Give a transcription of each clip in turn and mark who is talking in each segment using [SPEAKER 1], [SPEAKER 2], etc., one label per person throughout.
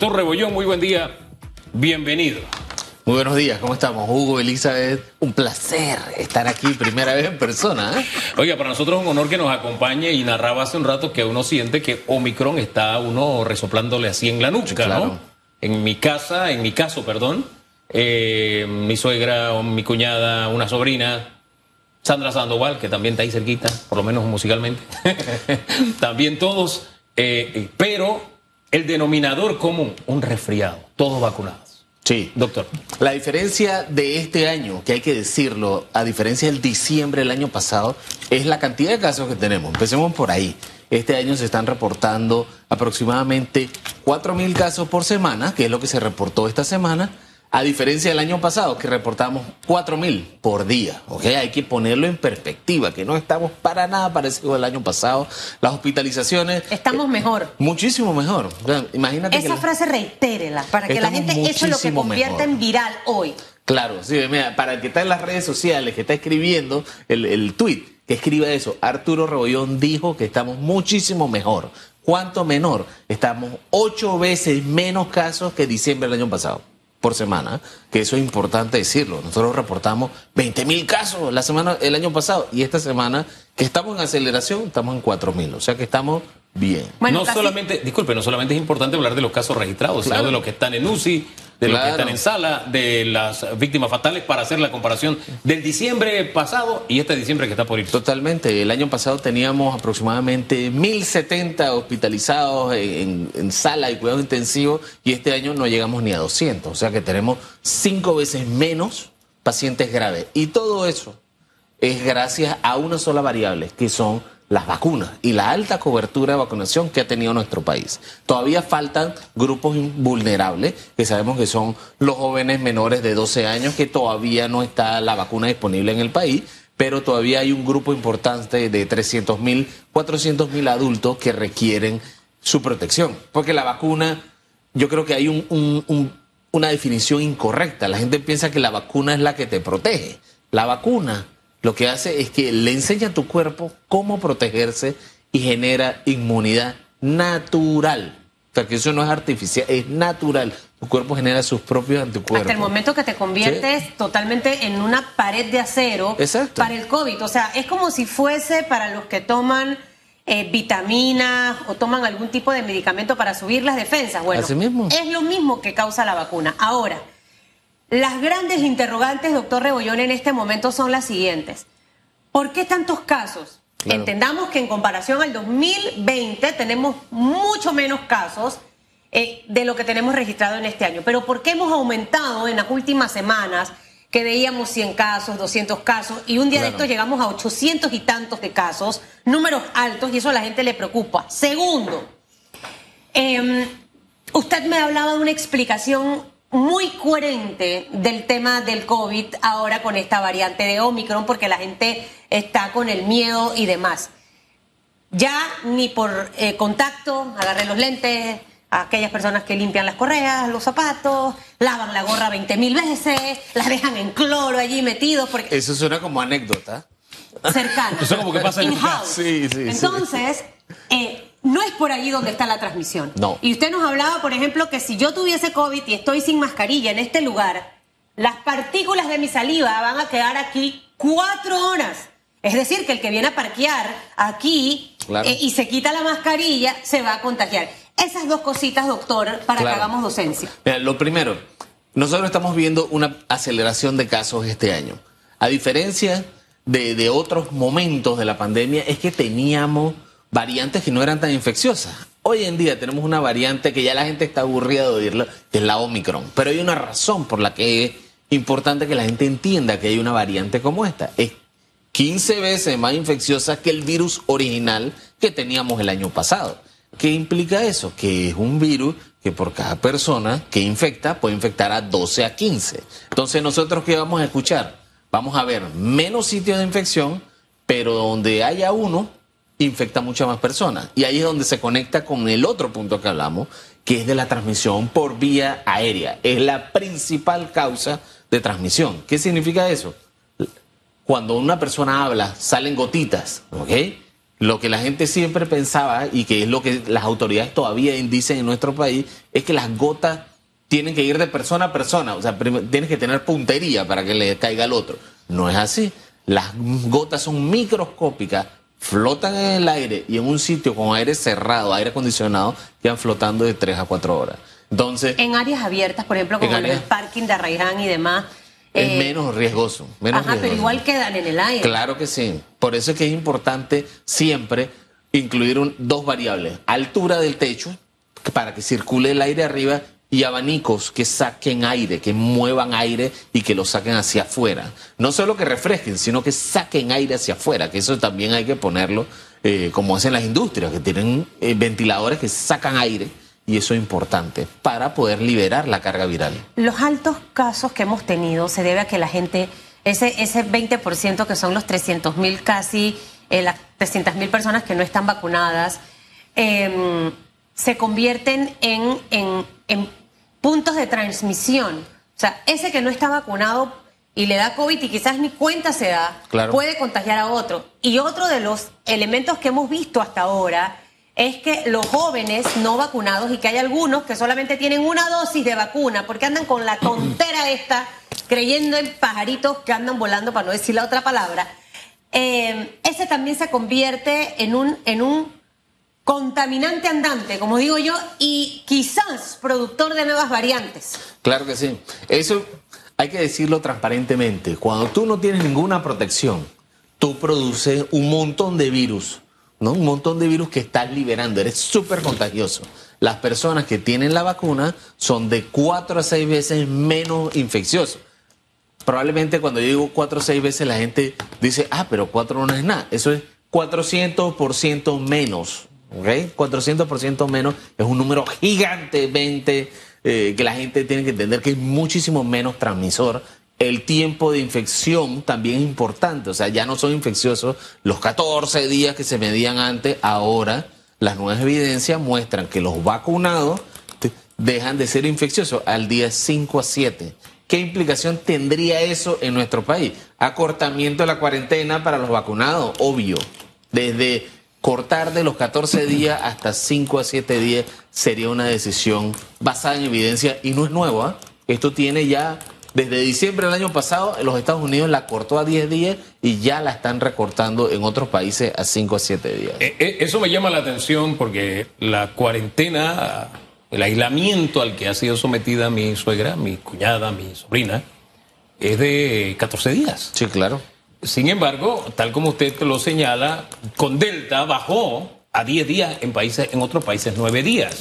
[SPEAKER 1] Doctor Rebollón, muy buen día. Bienvenido.
[SPEAKER 2] Muy buenos días, ¿cómo estamos? Hugo, Elizabeth, un placer estar aquí, primera vez en persona. ¿eh?
[SPEAKER 1] Oiga, para nosotros es un honor que nos acompañe y narraba hace un rato que uno siente que Omicron está uno resoplándole así en la nuca,
[SPEAKER 2] Claro.
[SPEAKER 1] ¿no? En mi casa, en mi caso, perdón, eh, mi suegra, mi cuñada, una sobrina, Sandra Sandoval, que también está ahí cerquita, por lo menos musicalmente. también todos, eh, pero el denominador común, un resfriado, todos vacunados.
[SPEAKER 2] Sí.
[SPEAKER 1] Doctor.
[SPEAKER 2] La diferencia de este año, que hay que decirlo, a diferencia del diciembre del año pasado, es la cantidad de casos que tenemos. Empecemos por ahí. Este año se están reportando aproximadamente 4.000 casos por semana, que es lo que se reportó esta semana, a diferencia del año pasado, que reportamos 4.000 por día. ¿ok? Hay que ponerlo en perspectiva, que no estamos para nada parecidos al año pasado. Las hospitalizaciones...
[SPEAKER 3] Estamos mejor.
[SPEAKER 2] Muchísimo mejor. O sea, imagínate que
[SPEAKER 3] Esa
[SPEAKER 2] la-
[SPEAKER 3] frase reitérela para que la gente eso es lo que
[SPEAKER 2] mejor.
[SPEAKER 3] en viral hoy.
[SPEAKER 2] Claro, sí, mira, para el que está en las redes sociales, que está escribiendo el, el tweet, que escriba eso, Arturo Rebollón dijo que estamos muchísimo mejor. ¿Cuánto menor? Estamos ocho veces menos casos que diciembre del año pasado por semana, que eso es importante decirlo. Nosotros reportamos 20 mil casos la semana, el año pasado y esta semana que estamos en aceleración estamos en 4 mil, o sea que estamos bien.
[SPEAKER 3] Bueno,
[SPEAKER 1] no
[SPEAKER 3] casi-
[SPEAKER 1] solamente, disculpe, no solamente es importante hablar de los casos registrados,
[SPEAKER 2] Claro.
[SPEAKER 1] sino de los que están en UCI, de los que
[SPEAKER 2] Claro.
[SPEAKER 1] están en sala, de las víctimas fatales, para hacer la comparación del diciembre pasado y este diciembre que está por ir.
[SPEAKER 2] Totalmente. El año pasado teníamos aproximadamente 1.070 hospitalizados en, en sala y cuidado intensivo y este año no llegamos ni a 200. O sea que tenemos cinco veces menos pacientes graves. Y todo eso es gracias a una sola variable, que son las vacunas y la alta cobertura de vacunación que ha tenido nuestro país. Todavía faltan grupos vulnerables, que sabemos que son los jóvenes menores de 12 años, que todavía no está la vacuna disponible en el país, pero todavía hay un grupo importante de 300 mil, 400 mil adultos que requieren su protección. Porque la vacuna, yo creo que hay un- una definición incorrecta. La gente piensa que la vacuna es la que te protege. La vacuna lo que hace es que le enseña a tu cuerpo cómo protegerse y genera inmunidad natural. O sea, que eso no es artificial, es natural. Tu cuerpo genera sus propios anticuerpos.
[SPEAKER 3] Hasta el momento que te conviertes totalmente en una pared de acero
[SPEAKER 2] Exacto.
[SPEAKER 3] para el COVID. O sea, es como si fuese para los que toman eh, vitaminas o toman algún tipo de medicamento para subir las defensas. Bueno,
[SPEAKER 2] Así mismo.
[SPEAKER 3] es lo mismo que causa la vacuna. Ahora, las grandes interrogantes, doctor Rebollón, en este momento son las siguientes. ¿Por qué tantos casos?
[SPEAKER 2] Claro.
[SPEAKER 3] Entendamos que en comparación al 2020 tenemos mucho menos casos eh, de lo que tenemos registrado en este año. Pero ¿por qué hemos aumentado en las últimas semanas que veíamos 100 casos, 200 casos y un día de estos llegamos a 800 y tantos de casos, números altos y eso a la gente le preocupa? Segundo, eh, usted me hablaba de una explicación muy coherente del tema del COVID ahora con esta variante de Omicron, porque la gente está con el miedo y demás. Ya ni por eh, contacto, agarré los lentes, a aquellas personas que limpian las correas, los zapatos, lavan la gorra 20 mil veces, la dejan en cloro allí metidos, porque
[SPEAKER 2] Eso suena como anécdota.
[SPEAKER 3] cercano.
[SPEAKER 1] Eso como que pasa en casa.
[SPEAKER 2] Sí, sí, sí.
[SPEAKER 3] Entonces, eh, no es por allí donde está la transmisión.
[SPEAKER 2] No.
[SPEAKER 3] Y usted nos hablaba, por ejemplo, que si yo tuviese COVID y estoy sin mascarilla en este lugar, las partículas de mi saliva van a quedar aquí cuatro horas. Es decir, que el que viene a parquear aquí
[SPEAKER 2] Claro.
[SPEAKER 3] eh, y se quita la mascarilla se va a contagiar. Esas dos cositas, doctor, para que hagamos docencia.
[SPEAKER 2] Mira, lo primero, nosotros estamos viendo una aceleración de casos este año. A diferencia de, de otros momentos de la pandemia, es que teníamos variantes que no eran tan infecciosas. Hoy en día tenemos una variante que ya la gente está aburrida de oírla, que es la Omicron. Pero hay una razón por la que es importante que la gente entienda que hay una variante como esta. Es 15 veces más infecciosa que el virus original que teníamos el año pasado. ¿Qué implica eso? Que es un virus que por cada persona que infecta puede infectar a 12 a 15. Entonces nosotros qué vamos a escuchar? Vamos a ver menos sitios de infección, pero donde haya uno, infecta muchas más personas. Y ahí es donde se conecta con el otro punto que hablamos, que es de la transmisión por vía aérea. Es la principal causa de transmisión. ¿Qué significa eso? cuando una persona habla, salen gotitas, ¿ok? Lo que la gente siempre pensaba y que es lo que las autoridades todavía dicen en nuestro país es que las gotas tienen que ir de persona a persona, o sea, tienes que tener puntería para que le caiga al otro. No es así. Las gotas son microscópicas, flotan en el aire y en un sitio con aire cerrado, aire acondicionado, quedan flotando de 3 a 4 horas. Entonces,
[SPEAKER 3] en áreas abiertas, por ejemplo, como en el parking de Arraiján y demás.
[SPEAKER 2] Es eh, menos riesgoso. Menos
[SPEAKER 3] ajá, pero igual quedan en el aire.
[SPEAKER 2] Claro que sí. Por eso es que es importante siempre incluir dos variables. Altura del techo, para que circule el aire arriba, y abanicos que saquen aire, que muevan aire y que lo saquen hacia afuera. No solo que refresquen, sino que saquen aire hacia afuera, que eso también hay que ponerlo eh, como hacen las industrias, que tienen eh, ventiladores que sacan aire y eso es importante para poder liberar la carga viral.
[SPEAKER 3] Los altos casos que hemos tenido se debe a que la gente, ese, ese 20% que son los 300 mil casi, eh, las 300 mil personas que no están vacunadas, em, se convierten en, en, en puntos de transmisión. O sea, ese que no está vacunado y le da COVID y quizás ni cuenta se da, puede contagiar a otro. Y otro de los elementos que hemos visto hasta ahora es que los jóvenes no vacunados y que hay algunos que solamente tienen una dosis de vacuna porque andan con la tontera esta, creyendo en pajaritos que andan volando, para no decir la otra palabra, eh, ese también se convierte en un, en un contaminante andante, como digo yo, y quizás productor de nuevas variantes.
[SPEAKER 2] Claro que sí. Eso hay que decirlo transparentemente. Cuando tú no tienes ninguna protección, tú produces un montón de virus, ¿no? Un montón de virus que estás liberando. Eres súper contagioso. Las personas que tienen la vacuna son de cuatro a seis veces menos infecciosos. Probablemente cuando yo digo cuatro o seis veces la gente dice, ah, pero cuatro no es nada. Eso es 400% menos ¿ok? 400% menos es un número gigantemente eh, que la gente tiene que entender que es muchísimo menos transmisor. El tiempo de infección también es importante, o sea, ya no son infecciosos los 14 días que se medían antes, ahora las nuevas evidencias muestran que los vacunados dejan de ser infecciosos al día 5 a 7. ¿Qué implicación tendría eso en nuestro país? Acortamiento de la cuarentena para los vacunados, obvio. Desde cortar de los 14 días hasta 5 a 7 días sería una decisión basada en evidencia y no es nueva. Esto tiene ya desde diciembre del año pasado, los Estados Unidos la cortó a 10 días y ya la están recortando en otros países a 5 a 7 días.
[SPEAKER 1] Eh, eh, eso me llama la atención porque la cuarentena, el aislamiento al que ha sido sometida mi suegra, mi cuñada, mi sobrina, es de 14 días.
[SPEAKER 2] Sí, claro.
[SPEAKER 1] Sin embargo, tal como usted lo señala, con Delta bajó a 10 días en países, en otros países 9 días.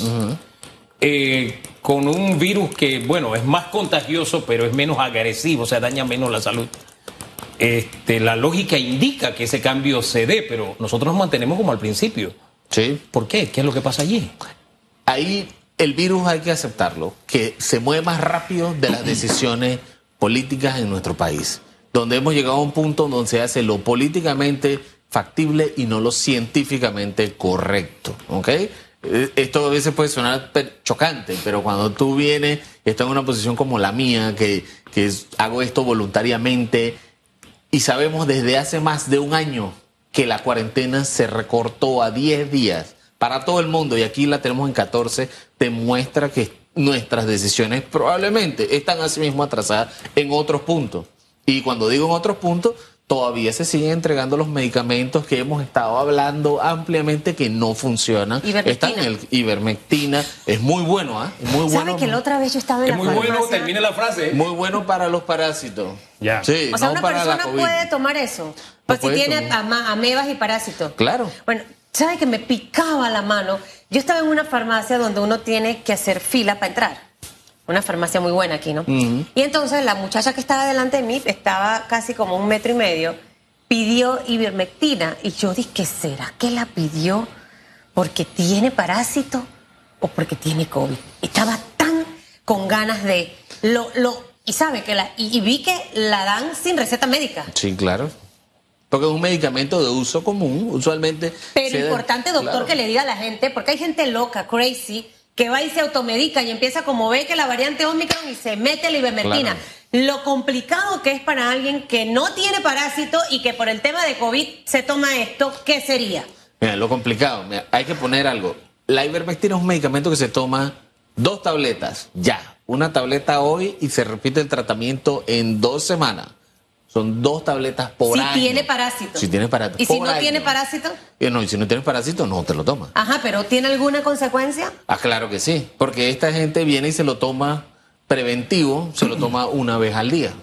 [SPEAKER 1] Eh, con un virus que, bueno, es más contagioso, pero es menos agresivo, o sea, daña menos la salud. Este, la lógica indica que ese cambio se dé, pero nosotros nos mantenemos como al principio.
[SPEAKER 2] Sí.
[SPEAKER 1] ¿Por qué? ¿Qué es lo que pasa allí?
[SPEAKER 2] Ahí el virus hay que aceptarlo, que se mueve más rápido de las decisiones políticas en nuestro país donde hemos llegado a un punto donde se hace lo políticamente factible y no lo científicamente correcto. ¿Ok? Eh, esto a veces puede sonar chocante, pero cuando tú vienes, estás en una posición como la mía, que, que hago esto voluntariamente, y sabemos desde hace más de un año que la cuarentena se recortó a 10 días para todo el mundo, y aquí la tenemos en 14, demuestra que nuestras decisiones probablemente están asimismo atrasadas en otros puntos. Y cuando digo en otros puntos, todavía se siguen entregando los medicamentos que hemos estado hablando ampliamente que no funcionan. Están en el ivermectina, es muy bueno, ¿ah? muy bueno.
[SPEAKER 3] ¿Sabe que la otra vez yo estaba en
[SPEAKER 1] es muy bueno, termine la frase.
[SPEAKER 2] Muy bueno para los parásitos.
[SPEAKER 1] Ya.
[SPEAKER 2] Sí,
[SPEAKER 3] o sea, una persona puede tomar eso. Pues si tiene amebas y parásitos.
[SPEAKER 2] Claro.
[SPEAKER 3] Bueno, ¿sabe que me picaba la mano? Yo estaba en una farmacia donde uno tiene que hacer fila para entrar una farmacia muy buena aquí, ¿no? Y entonces la muchacha que estaba delante de mí, estaba casi como un metro y medio, pidió ivermectina. Y yo dije, ¿será que la pidió porque tiene parásito o porque tiene COVID? Estaba tan con ganas de... Lo, lo, y sabe que la... Y, vi que la dan sin receta médica.
[SPEAKER 2] Sí, claro. Porque es un medicamento de uso común, usualmente.
[SPEAKER 3] Pero importante, doctor, que le diga a la gente, porque hay gente loca, crazy, que va y se automedica y empieza como ve que la variante Omicron y se mete la ivermectina. Lo complicado que es para alguien que no tiene parásito y que por el tema de COVID se toma esto, ¿qué sería?
[SPEAKER 2] Mira, lo complicado, mira, hay que poner algo. La ivermectina es un medicamento que se toma dos tabletas, ya. Una tableta hoy y se repite el tratamiento en dos semanas. Son dos tabletas por
[SPEAKER 3] si
[SPEAKER 2] año.
[SPEAKER 3] tiene parásito.
[SPEAKER 2] Si tiene parásito.
[SPEAKER 3] ¿Y si no
[SPEAKER 2] año.
[SPEAKER 3] tiene parásito?
[SPEAKER 2] Y no, y si no tienes parásito, no te lo tomas.
[SPEAKER 3] Ajá, pero ¿tiene alguna consecuencia?
[SPEAKER 2] Ah, claro que sí. Porque esta gente viene y se lo toma preventivo, se lo toma una vez al día.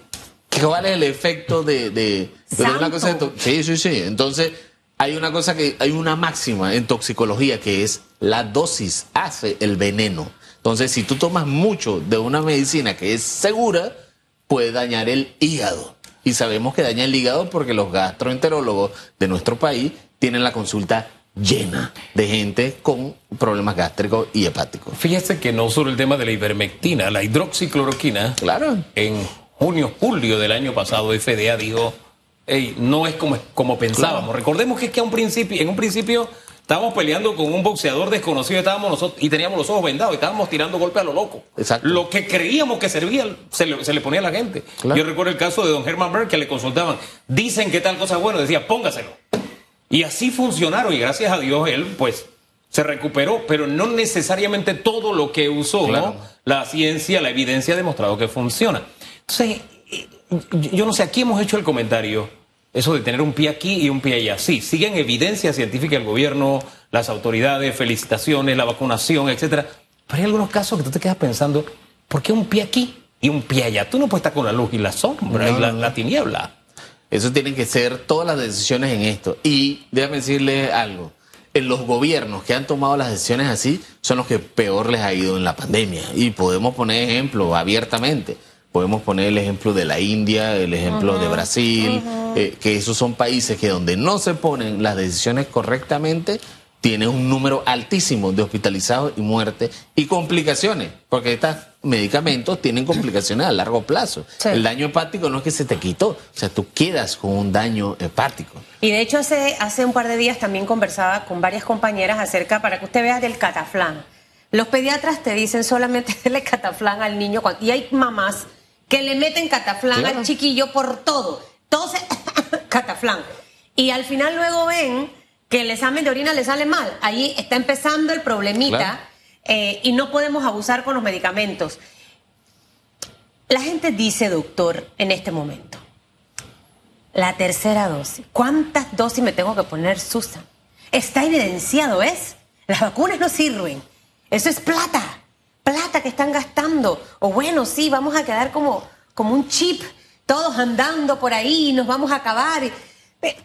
[SPEAKER 2] ¿Qué cuál es el efecto de, de, de una cosa de Sí, sí, sí. Entonces, hay una cosa que, hay una máxima en toxicología que es la dosis hace el veneno. Entonces, si tú tomas mucho de una medicina que es segura, puede dañar el hígado. Y sabemos que daña el hígado porque los gastroenterólogos de nuestro país tienen la consulta llena de gente con problemas gástricos y hepáticos.
[SPEAKER 1] Fíjese que no solo el tema de la ivermectina, la hidroxicloroquina,
[SPEAKER 2] Claro.
[SPEAKER 1] en junio, julio del año pasado, FDA dijo, "Ey, no es como, como pensábamos. Recordemos que es que a un principio, en un principio estábamos peleando con un boxeador desconocido estábamos nosotros, y teníamos los ojos vendados y estábamos tirando golpes a lo loco.
[SPEAKER 2] Exacto.
[SPEAKER 1] Lo que creíamos que servía se le, se le ponía a la gente.
[SPEAKER 2] Claro.
[SPEAKER 1] Yo recuerdo el caso de don Herman Berg que le consultaban, dicen que tal cosa es bueno, decía, póngaselo. Y así funcionaron y gracias a Dios él pues se recuperó, pero no necesariamente todo lo que usó
[SPEAKER 2] Claro.
[SPEAKER 1] la ciencia, la evidencia ha demostrado que funciona. Entonces, eh, yo no sé, aquí hemos hecho el comentario, eso de tener un pie aquí y un pie allá. Sí, siguen evidencia científica el gobierno, las autoridades, felicitaciones, la vacunación, etcétera. Pero hay algunos casos que tú te quedas pensando, ¿por qué un pie aquí y un pie allá? Tú no puedes estar con la luz y la sombra y la,
[SPEAKER 2] no.
[SPEAKER 1] la tiniebla.
[SPEAKER 2] Eso tienen que ser todas las decisiones en esto. Y déjame decirle algo. En los gobiernos que han tomado las decisiones así son los que peor les ha ido en la pandemia. Y podemos poner ejemplos abiertamente. Podemos poner el ejemplo de la India, el ejemplo de Brasil, eh, que esos son países que donde no se ponen las decisiones correctamente, tienen un número altísimo de hospitalizados y muertes y complicaciones, porque estos medicamentos tienen complicaciones a largo plazo.
[SPEAKER 3] Sí.
[SPEAKER 2] El daño hepático no es que se te quitó, o sea, tú quedas con un daño hepático.
[SPEAKER 3] Y de hecho hace, hace un par de días también conversaba con varias compañeras acerca, para que usted vea, del cataflán. Los pediatras te dicen solamente darle cataflán al niño y hay mamás que le meten cataflán
[SPEAKER 2] Claro.
[SPEAKER 3] al chiquillo por todo. Entonces, cataflán. Y al final luego ven que el examen de orina le sale mal. Ahí está empezando el problemita
[SPEAKER 2] Claro.
[SPEAKER 3] eh, y no podemos abusar con los medicamentos. La gente dice, doctor, en este momento, la tercera dosis. ¿Cuántas dosis me tengo que poner, Susan? Está evidenciado, ¿es? Las vacunas no sirven. Eso es plata. Plata que están gastando. O bueno, sí, vamos a quedar como, como un chip, todos andando por ahí nos vamos a acabar.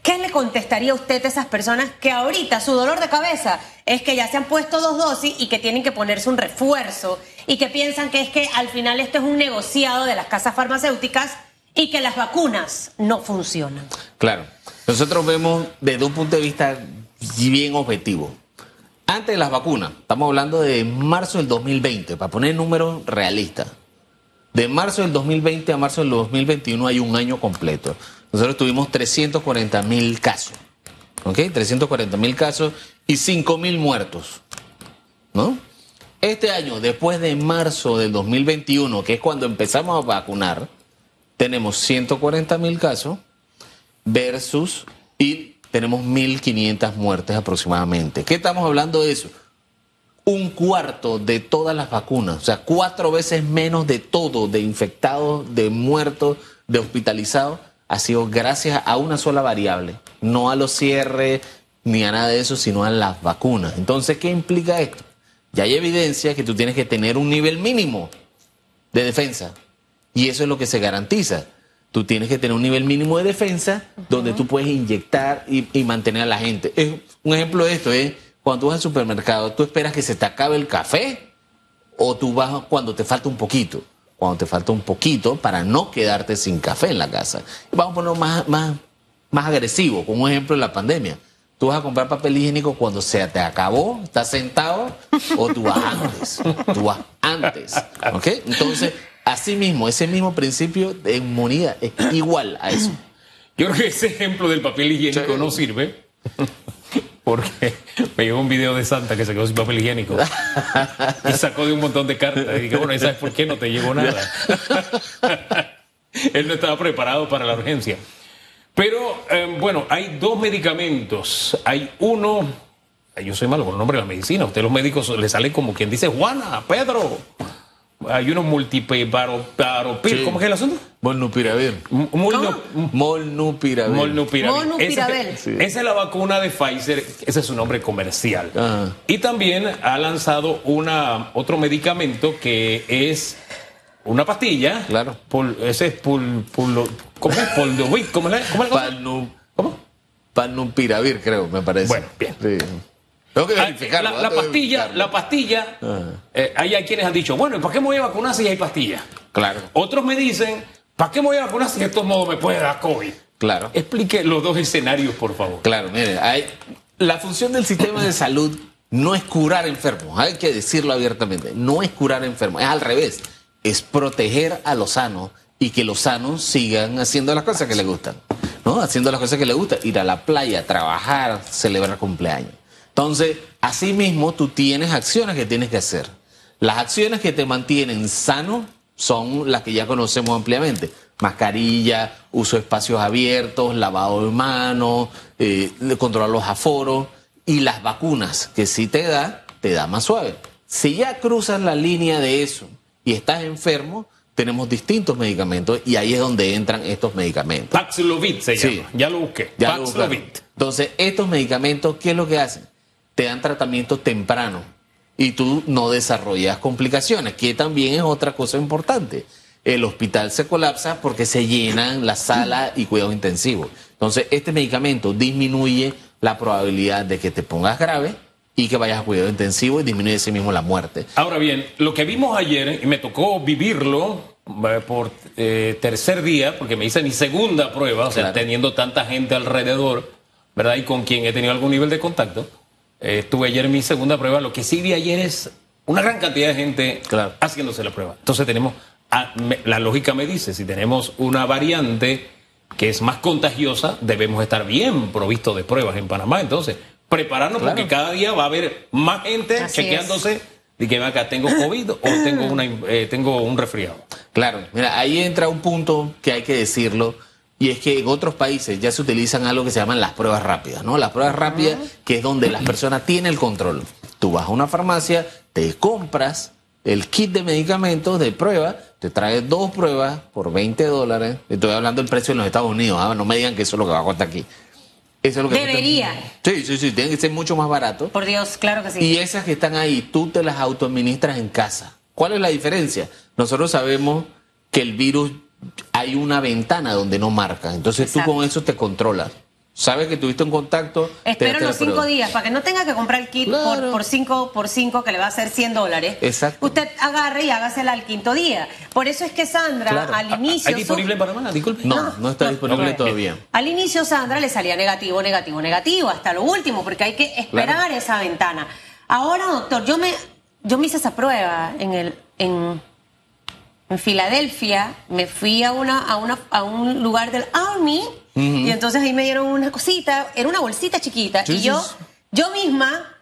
[SPEAKER 3] ¿Qué le contestaría usted a esas personas que ahorita su dolor de cabeza es que ya se han puesto dos dosis y que tienen que ponerse un refuerzo y que piensan que es que al final esto es un negociado de las casas farmacéuticas y que las vacunas no funcionan?
[SPEAKER 2] Claro, nosotros vemos desde un punto de vista bien objetivo. Antes de las vacunas, estamos hablando de marzo del 2020, para poner números realistas. De marzo del 2020 a marzo del 2021 hay un año completo. Nosotros tuvimos 340 mil casos. ¿Ok? 340 mil casos y 5 mil muertos. ¿No? Este año, después de marzo del 2021, que es cuando empezamos a vacunar, tenemos 140 mil casos versus y tenemos 1.500 muertes aproximadamente. ¿Qué estamos hablando de eso? Un cuarto de todas las vacunas, o sea, cuatro veces menos de todo, de infectados, de muertos, de hospitalizados, ha sido gracias a una sola variable, no a los cierres ni a nada de eso, sino a las vacunas. Entonces, ¿qué implica esto? Ya hay evidencia que tú tienes que tener un nivel mínimo de defensa. Y eso es lo que se garantiza. Tú tienes que tener un nivel mínimo de defensa donde tú puedes inyectar y, y mantener a la gente. Es- un ejemplo de esto es cuando tú vas al supermercado, tú esperas que se te acabe el café o tú vas cuando te falta un poquito. Cuando te falta un poquito para no quedarte sin café en la casa. Vamos a ponerlo más, más, más agresivo, como un ejemplo de la pandemia. Tú vas a comprar papel higiénico cuando se te acabó, estás sentado, o tú vas antes. Tú vas antes. ¿Ok? Entonces, así mismo, ese mismo principio de inmunidad es igual a eso.
[SPEAKER 1] Yo creo que ese ejemplo del papel higiénico no sirve. Porque me llegó un video de Santa que se quedó sin papel higiénico y sacó de un montón de cartas. Y dije, bueno, ¿y sabes por qué no te llegó nada? Él no estaba preparado para la urgencia. Pero eh, bueno, hay dos medicamentos. Hay uno, yo soy malo con el nombre de la medicina, a ustedes los médicos les sale como quien dice Juana, Pedro. Hay uno multiparopir,
[SPEAKER 2] Sí.
[SPEAKER 1] ¿cómo es el asunto?
[SPEAKER 2] Molnupiravir. Molnupiravir.
[SPEAKER 1] Molnupiravir. Esa es la vacuna de Pfizer, ese es su nombre comercial.
[SPEAKER 2] Ajá.
[SPEAKER 1] Y también ha lanzado una, otro medicamento que es una pastilla.
[SPEAKER 2] Claro.
[SPEAKER 1] Pul- ese es pul, pulo- ¿Cómo es? Poldovit, ¿Cómo es la, cómo es la cosa?
[SPEAKER 2] Palnu-
[SPEAKER 1] ¿Cómo?
[SPEAKER 2] Palnupiravir, creo, me parece.
[SPEAKER 1] Bueno, bien.
[SPEAKER 2] Sí. Tengo que
[SPEAKER 1] Ah,
[SPEAKER 2] verificarlo.
[SPEAKER 1] la,
[SPEAKER 2] ¿eh?
[SPEAKER 1] la pastilla, la pastilla,
[SPEAKER 2] Ajá.
[SPEAKER 1] eh, hay a quienes han dicho, bueno, ¿y para qué me voy a vacunar si hay pastillas?
[SPEAKER 2] Claro,
[SPEAKER 1] Otros me dicen, ¿para qué me voy a vacunar si de todos modos me puede dar COVID?
[SPEAKER 2] claro.
[SPEAKER 1] Explique los dos escenarios, por favor.
[SPEAKER 2] Claro, mire, hay- la función del sistema de salud no es curar enfermos, hay que decirlo abiertamente, no es curar enfermos, es al revés, es proteger a los sanos y que los sanos sigan haciendo las cosas que les gustan, ¿no? Haciendo las cosas que les gustan, ir a la playa, trabajar, celebrar cumpleaños. Entonces, asimismo, tú tienes acciones que tienes que hacer. Las acciones que te mantienen sano son las que ya conocemos ampliamente. Mascarilla, uso de espacios abiertos, lavado de manos, eh, controlar los aforos y las vacunas, que si te da, te da más suave. Si ya cruzas la línea de eso y estás enfermo, tenemos distintos medicamentos y ahí es donde entran estos medicamentos.
[SPEAKER 1] Paxlovid se
[SPEAKER 2] Sí.
[SPEAKER 1] llama. Ya lo busqué.
[SPEAKER 2] Ya lo.
[SPEAKER 1] Paxlovid.
[SPEAKER 2] Entonces, estos medicamentos, ¿qué es lo que hacen? Te dan tratamiento temprano y tú no desarrollas complicaciones, que también es otra cosa importante. El hospital se colapsa porque se llenan las salas y cuidados intensivos. Entonces, este medicamento disminuye la probabilidad de que te pongas grave y que vayas a cuidado intensivo y disminuye ese mismo la muerte.
[SPEAKER 1] Ahora bien, lo que vimos ayer, y me tocó vivirlo eh, por eh, tercer día, porque me hice mi segunda prueba, o sea, teniendo tanta gente alrededor, ¿verdad? Y con quien he tenido algún nivel de contacto. Eh, estuve ayer en mi segunda prueba. Lo que sí vi ayer es una gran cantidad de gente
[SPEAKER 2] Claro.
[SPEAKER 1] haciéndose la prueba. Entonces tenemos, me- la lógica me dice, si tenemos una variante que es más contagiosa, debemos estar bien provistos de pruebas en Panamá. Entonces, prepararnos
[SPEAKER 2] Claro.
[SPEAKER 1] porque cada día va a haber más gente
[SPEAKER 3] Así
[SPEAKER 1] chequeándose de que acá tengo COVID o tengo, una, eh, tengo un resfriado.
[SPEAKER 2] Claro, mira, ahí entra un punto que hay que decirlo, y es que en otros países ya se utilizan algo que se llaman las pruebas rápidas, ¿no? Las pruebas rápidas, que es donde las personas tienen el control. Tú vas a una farmacia, te compras el kit de medicamentos de prueba, te traes dos pruebas por 20 dólares. Estoy hablando del precio en los Estados Unidos, ¿ah? no me digan que eso es lo que va a costar aquí. Eso es lo que
[SPEAKER 3] Debería.
[SPEAKER 2] Sí, sí, sí, tiene que ser mucho más barato.
[SPEAKER 3] Por Dios, claro que sí.
[SPEAKER 2] Y esas que están ahí, tú te las autoadministras en casa. ¿Cuál es la diferencia? Nosotros sabemos que el virus hay una ventana donde no marca. Entonces
[SPEAKER 3] Exacto.
[SPEAKER 2] tú con eso te controlas. Sabes que tuviste un contacto.
[SPEAKER 3] Espero los cinco días para que no tenga que comprar el kit por,
[SPEAKER 2] Claro.
[SPEAKER 3] por cinco por cinco que le va a hacer 100 dólares.
[SPEAKER 2] Exacto.
[SPEAKER 3] Usted agarre y hágasela al quinto día. Por eso es que Sandra
[SPEAKER 2] Claro.
[SPEAKER 3] al inicio
[SPEAKER 1] ¿Hay disponible
[SPEAKER 3] su-
[SPEAKER 1] Panamá? Disculpe.
[SPEAKER 2] No, no está
[SPEAKER 3] No,
[SPEAKER 2] disponible
[SPEAKER 1] no,
[SPEAKER 2] todavía.
[SPEAKER 3] al inicio Sandra le salía negativo, negativo, negativo hasta lo último porque hay que esperar
[SPEAKER 2] Claro.
[SPEAKER 3] esa ventana. Ahora, doctor, yo me yo me hice esa prueba en el en en Filadelfia, me fui a una a una a un lugar del Army y entonces ahí me dieron una cosita, era una bolsita chiquita y yo yo misma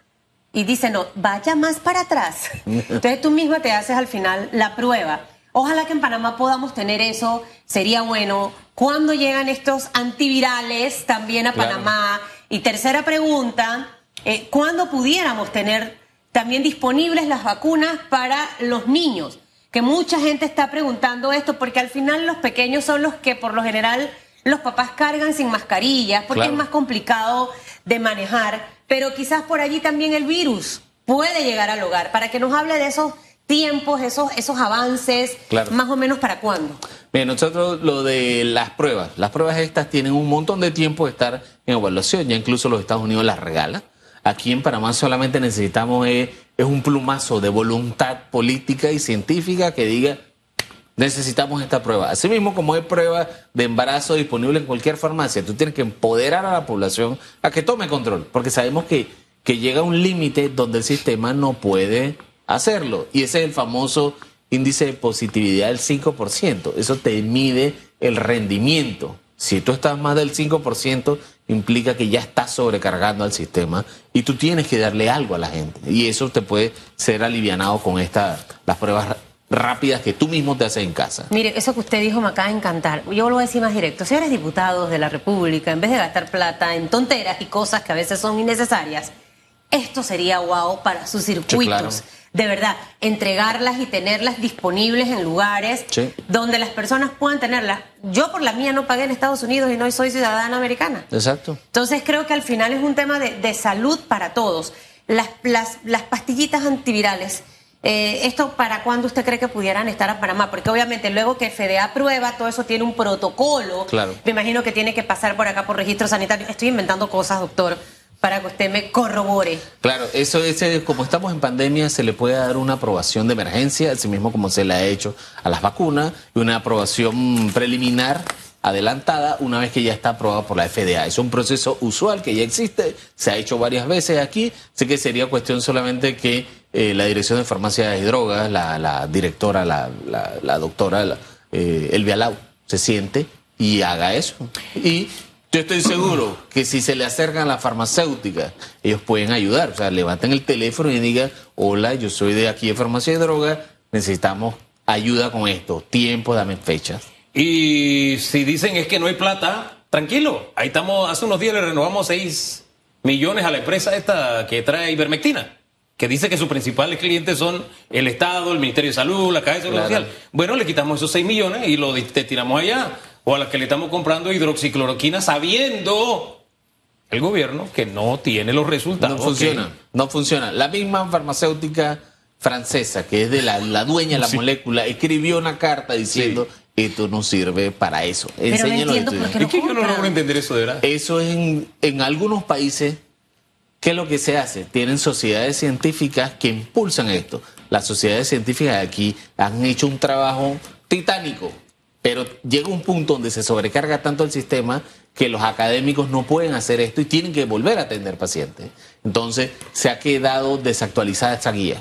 [SPEAKER 3] y dice, no, vaya más para atrás. Entonces tú misma te haces al final la prueba. Ojalá que en Panamá podamos tener eso, sería bueno. ¿Cuándo llegan estos antivirales también a
[SPEAKER 2] Claro.
[SPEAKER 3] Panamá? Y tercera pregunta, eh, ¿cuándo pudiéramos tener también disponibles las vacunas para los niños? Que mucha gente está preguntando esto porque al final los pequeños son los que por lo general los papás cargan sin mascarillas porque
[SPEAKER 2] Claro.
[SPEAKER 3] es más complicado de manejar, pero quizás por allí también el virus puede llegar al hogar, para que nos hable de esos tiempos, esos, esos avances,
[SPEAKER 2] Claro.
[SPEAKER 3] más o menos para cuándo.
[SPEAKER 2] Bien, nosotros lo de las pruebas, las pruebas estas tienen un montón de tiempo de estar en evaluación, ya incluso los Estados Unidos las regalan. Aquí en Panamá solamente necesitamos eh, es un plumazo de voluntad política y científica que diga necesitamos esta prueba. Asimismo, como hay prueba de embarazo disponible en cualquier farmacia, tú tienes que empoderar a la población a que tome control, porque sabemos que, que llega un límite donde el sistema no puede hacerlo. Y ese es el famoso índice de positividad del 5%. Eso te mide el rendimiento. Si tú estás más del 5%, implica que ya estás sobrecargando al sistema y tú tienes que darle algo a la gente. Y eso te puede ser alivianado con esta, las pruebas rápidas que tú mismo te haces en casa.
[SPEAKER 3] Mire, eso que usted dijo me acaba de encantar. Yo lo voy a decir más directo. Señores diputados de la República, en vez de gastar plata en tonteras y cosas que a veces son innecesarias, esto sería guau para sus circuitos.
[SPEAKER 2] claro.
[SPEAKER 3] De verdad, entregarlas y tenerlas disponibles en lugares
[SPEAKER 2] Sí.
[SPEAKER 3] donde las personas puedan tenerlas. Yo por la mía no pagué en Estados Unidos y no soy ciudadana americana.
[SPEAKER 2] Exacto.
[SPEAKER 3] Entonces creo que al final es un tema de, de salud para todos. Las, las, las pastillitas antivirales, eh, ¿esto para cuándo usted cree que pudieran estar a Panamá? Porque obviamente luego que FDA aprueba, todo eso tiene un protocolo.
[SPEAKER 2] Claro.
[SPEAKER 3] Me imagino que tiene que pasar por acá por registro sanitario. Estoy inventando cosas, doctor, para que usted me corrobore.
[SPEAKER 2] Claro, eso ese, como estamos en pandemia, se le puede dar una aprobación de emergencia, así mismo como se le ha hecho a las vacunas, y una aprobación preliminar adelantada una vez que ya está aprobada por la FDA. Es un proceso usual que ya existe, se ha hecho varias veces aquí, así que sería cuestión solamente que eh, la Dirección de Farmacia y Drogas, la, la directora, la, doctora eh, Elvia Lau, se siente y haga eso. Y yo estoy seguro que si se le acercan a la farmacéutica, ellos pueden ayudar. O sea, levanten el teléfono y digan, hola, yo soy de aquí de Farmacia y Droga, necesitamos ayuda con esto, tiempo, dame fechas.
[SPEAKER 1] Y si dicen es que no hay plata, tranquilo. Ahí estamos, hace unos días le renovamos 6 millones a la empresa esta que trae ivermectina, que dice que sus principales clientes son el Estado, el Ministerio de Salud, la Caja de Seguridad
[SPEAKER 2] Claro.
[SPEAKER 1] Social. Bueno, le quitamos esos 6 millones y lo destinamos allá. O a las que le estamos comprando hidroxicloroquina sabiendo el gobierno que no tiene los resultados.
[SPEAKER 2] No funciona,
[SPEAKER 1] que-
[SPEAKER 2] no funciona. La misma farmacéutica francesa, que es de la, la dueña de la
[SPEAKER 1] Sí.
[SPEAKER 2] molécula, escribió una carta diciendo, esto no sirve para eso.
[SPEAKER 3] no
[SPEAKER 2] Enséñalo
[SPEAKER 3] entiendo
[SPEAKER 2] a
[SPEAKER 1] Es que yo no logro entender eso de verdad.
[SPEAKER 2] Eso es en, en algunos países. ¿Qué es lo que se hace? Tienen sociedades científicas que impulsan esto. Las sociedades científicas de aquí han hecho un trabajo titánico, pero llega un punto donde se sobrecarga tanto el sistema que los académicos no pueden hacer esto y tienen que volver a atender pacientes. Entonces se ha quedado desactualizada esta guía.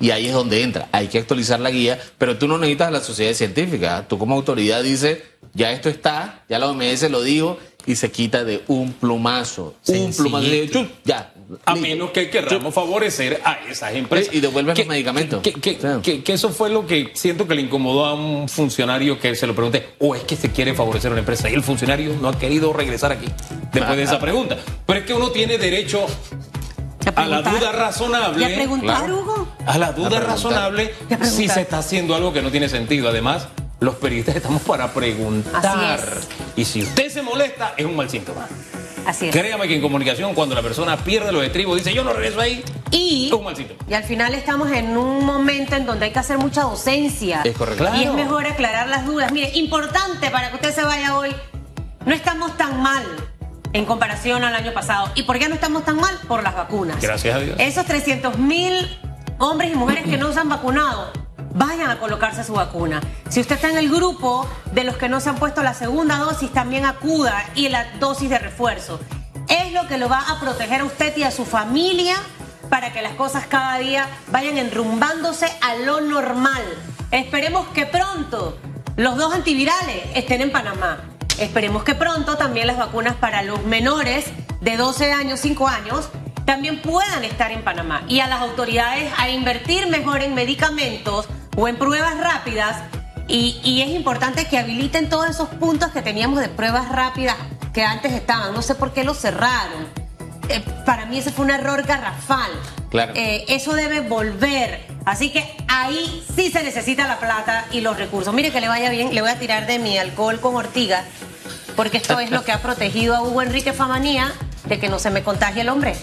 [SPEAKER 2] Y ahí es donde entra. Hay que actualizar la guía, pero tú no necesitas a la sociedad científica. Tú como autoridad dices, ya esto está, ya la OMS lo dijo, y se quita de un plumazo. Un plumazo. Chum, Ya.
[SPEAKER 1] A menos que querramos favorecer a esas empresas.
[SPEAKER 2] Y devuelven los medicamentos.
[SPEAKER 1] Que, que-
[SPEAKER 2] Claro.
[SPEAKER 1] que- que eso fue lo que siento que le incomodó a un funcionario que se lo pregunté. ¿O es que se quiere favorecer a una empresa? Y el funcionario no ha querido regresar aquí después de esa pregunta. Pero es que uno tiene derecho a la duda razonable.
[SPEAKER 3] ¿Y a preguntar,
[SPEAKER 2] Claro.
[SPEAKER 3] Hugo?
[SPEAKER 1] A la duda razonable si se está haciendo algo que no tiene sentido. Además, los periodistas estamos para preguntar.
[SPEAKER 3] Así
[SPEAKER 1] Y si usted se molesta, es un mal síntoma.
[SPEAKER 3] Así es.
[SPEAKER 1] Créame que en comunicación, cuando la persona pierde los estribos, dice yo no regreso ahí,
[SPEAKER 3] Y,
[SPEAKER 1] es un mal síntoma.
[SPEAKER 3] y al final estamos en un momento en donde hay que hacer mucha docencia.
[SPEAKER 2] Es correcto.
[SPEAKER 3] Y es mejor aclarar las dudas. Mire, importante para que usted se vaya hoy, no estamos tan mal en comparación al año pasado. ¿Y por qué no estamos tan mal? Por las vacunas.
[SPEAKER 1] Gracias a Dios.
[SPEAKER 3] Esos 300 mil hombres y mujeres que no se han vacunado, vayan a colocarse su vacuna. Si usted está en el grupo de los que no se han puesto la segunda dosis, también acuda y la dosis de refuerzo. Es lo que lo va a proteger a usted y a su familia para que las cosas cada día vayan enrumbándose a lo normal. Esperemos que pronto los dos antivirales estén en Panamá. Esperemos que pronto también las vacunas para los menores de 12 años, 5 años, también puedan estar en Panamá. Y a las autoridades a invertir mejor en medicamentos o en pruebas rápidas. Y, y es importante que habiliten todos esos puntos que teníamos de pruebas rápidas que antes estaban. No sé por qué los cerraron. Eh, para mí ese fue un error garrafal.
[SPEAKER 2] Claro.
[SPEAKER 3] Eh, eso debe volver. Así que ahí sí se necesita la plata y los recursos. Mire que le vaya bien, le voy a tirar de mi alcohol con ortiga, porque esto es lo que ha protegido a Hugo Enrique Famanía de que no se me contagie el hombre.